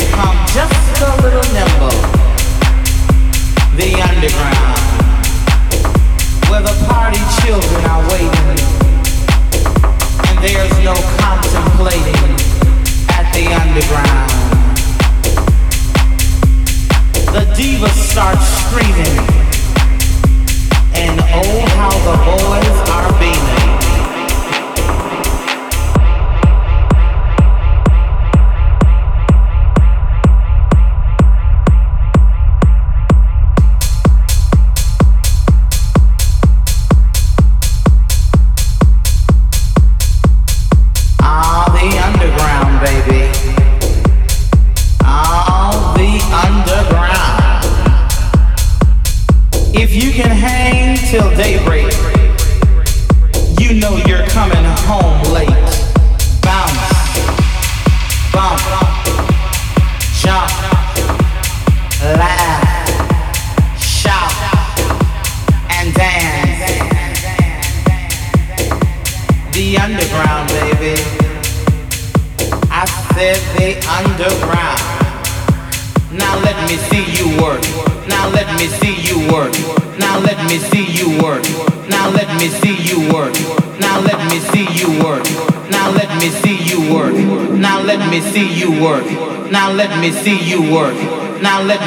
just a little nimble. The underground, where the party children are waiting, and there's no contemplating at the underground. The divas start screaming and oh, how the boys are beaming.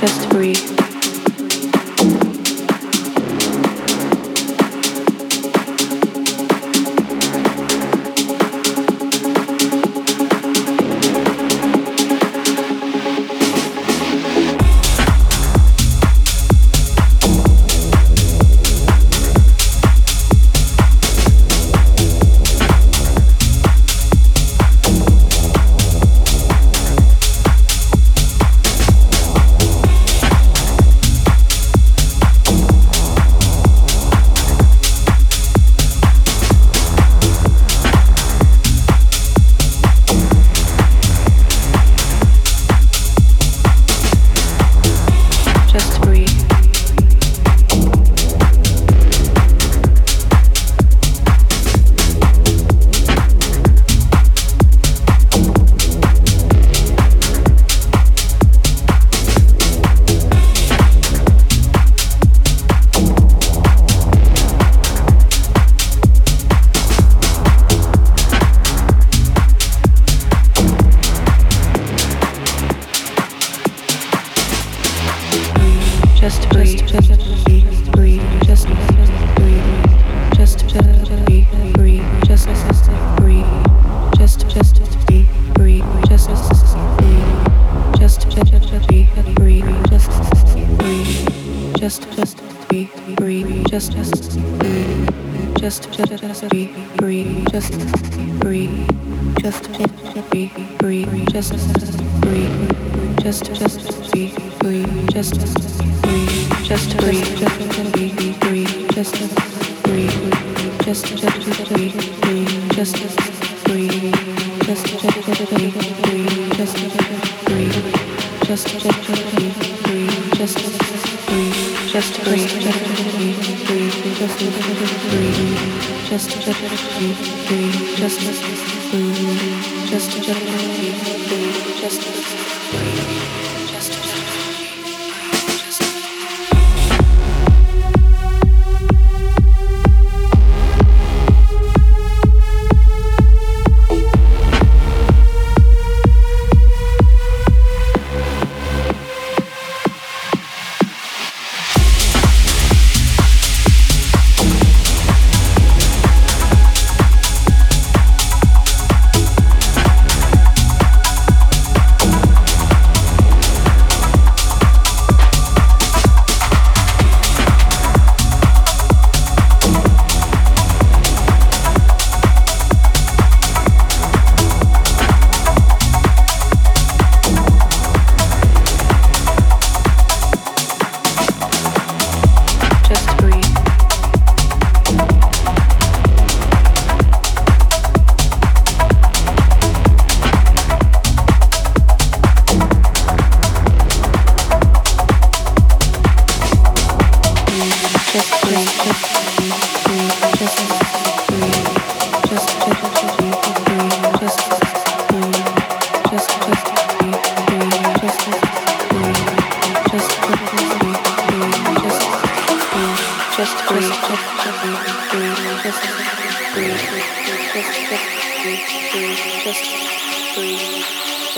Just breathe.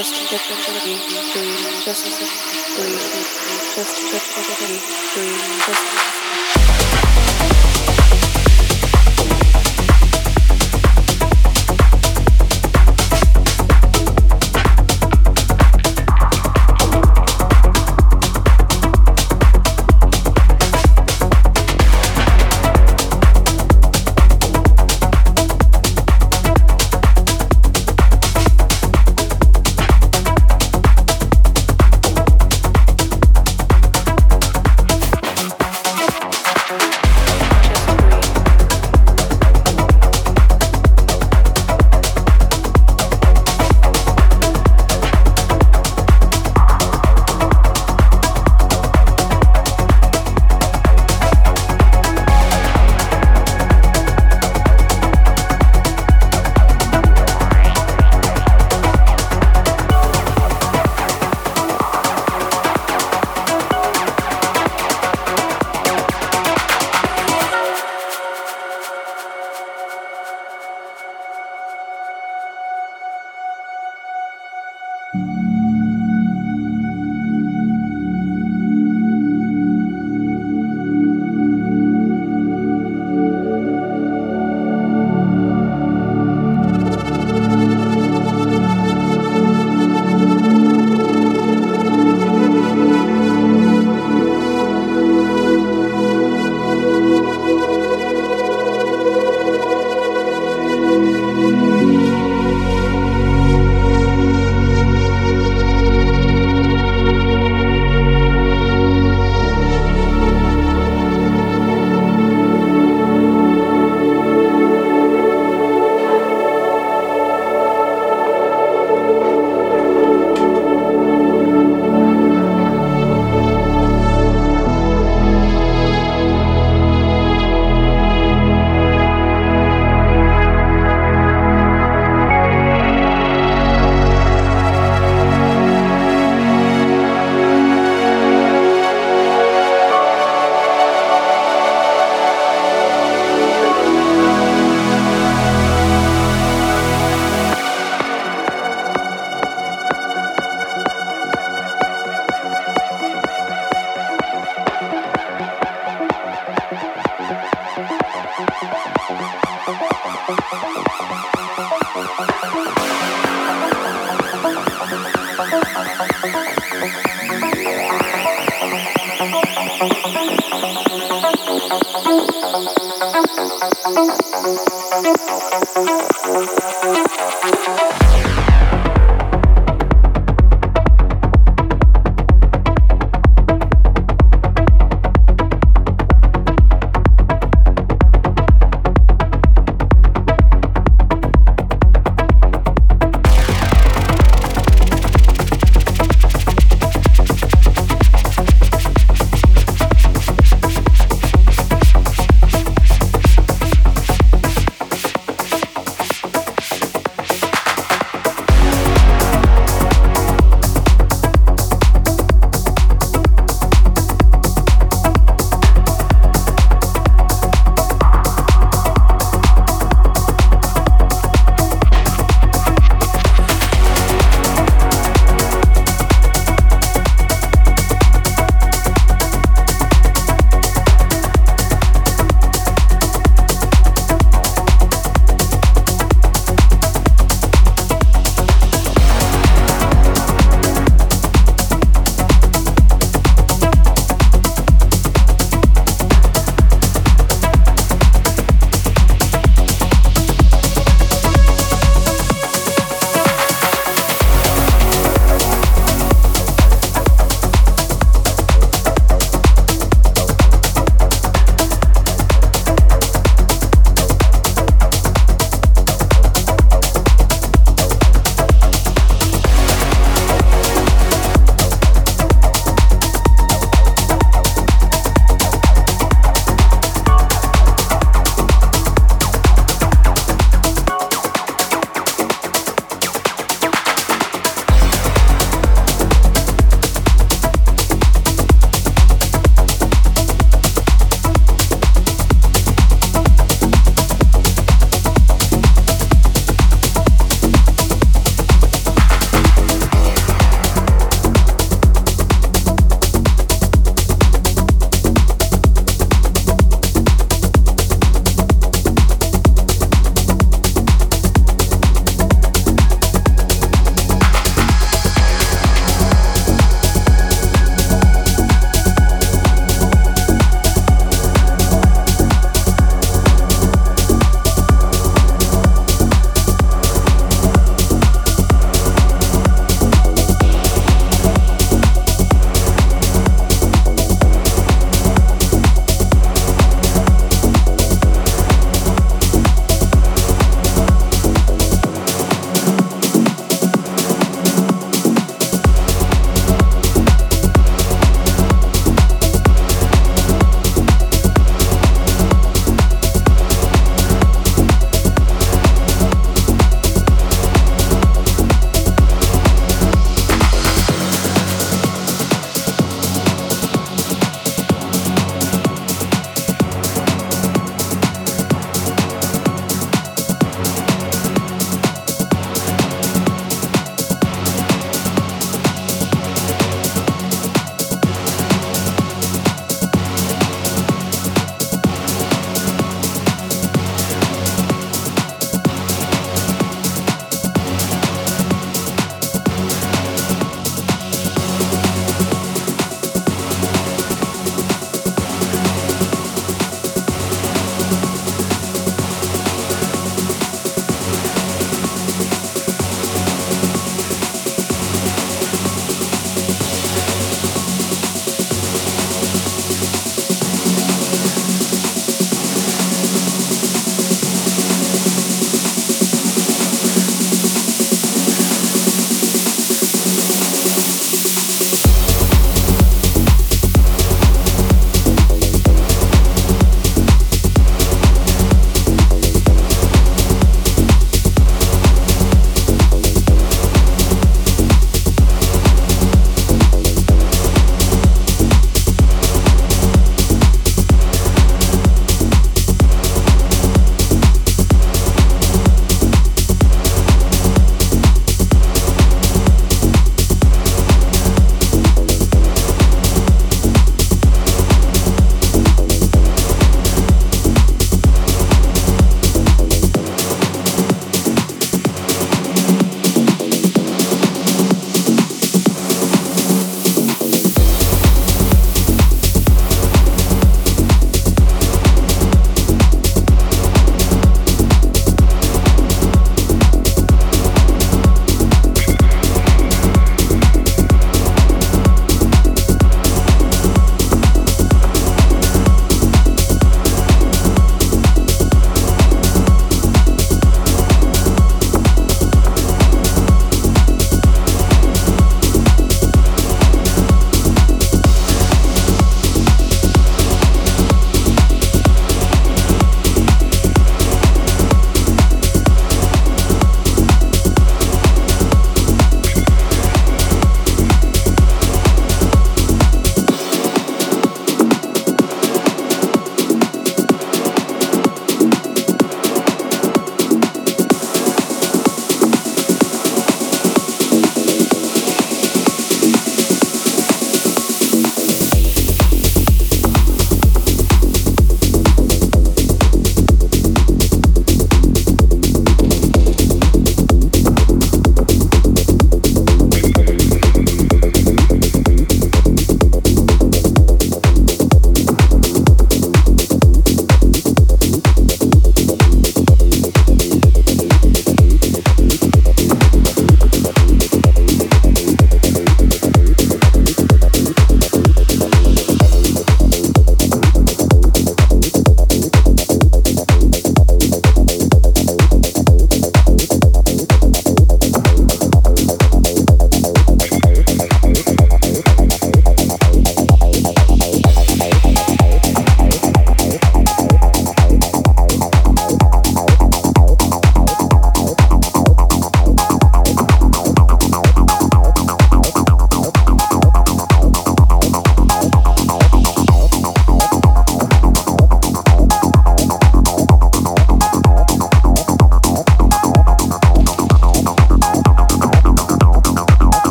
just just breathe, breathe, just breathe, just just breathe, breathe, just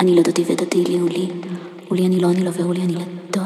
אני לא, אני לא והוא לי, הוא לי, אני לא, אני לא והוא לי, אני לא.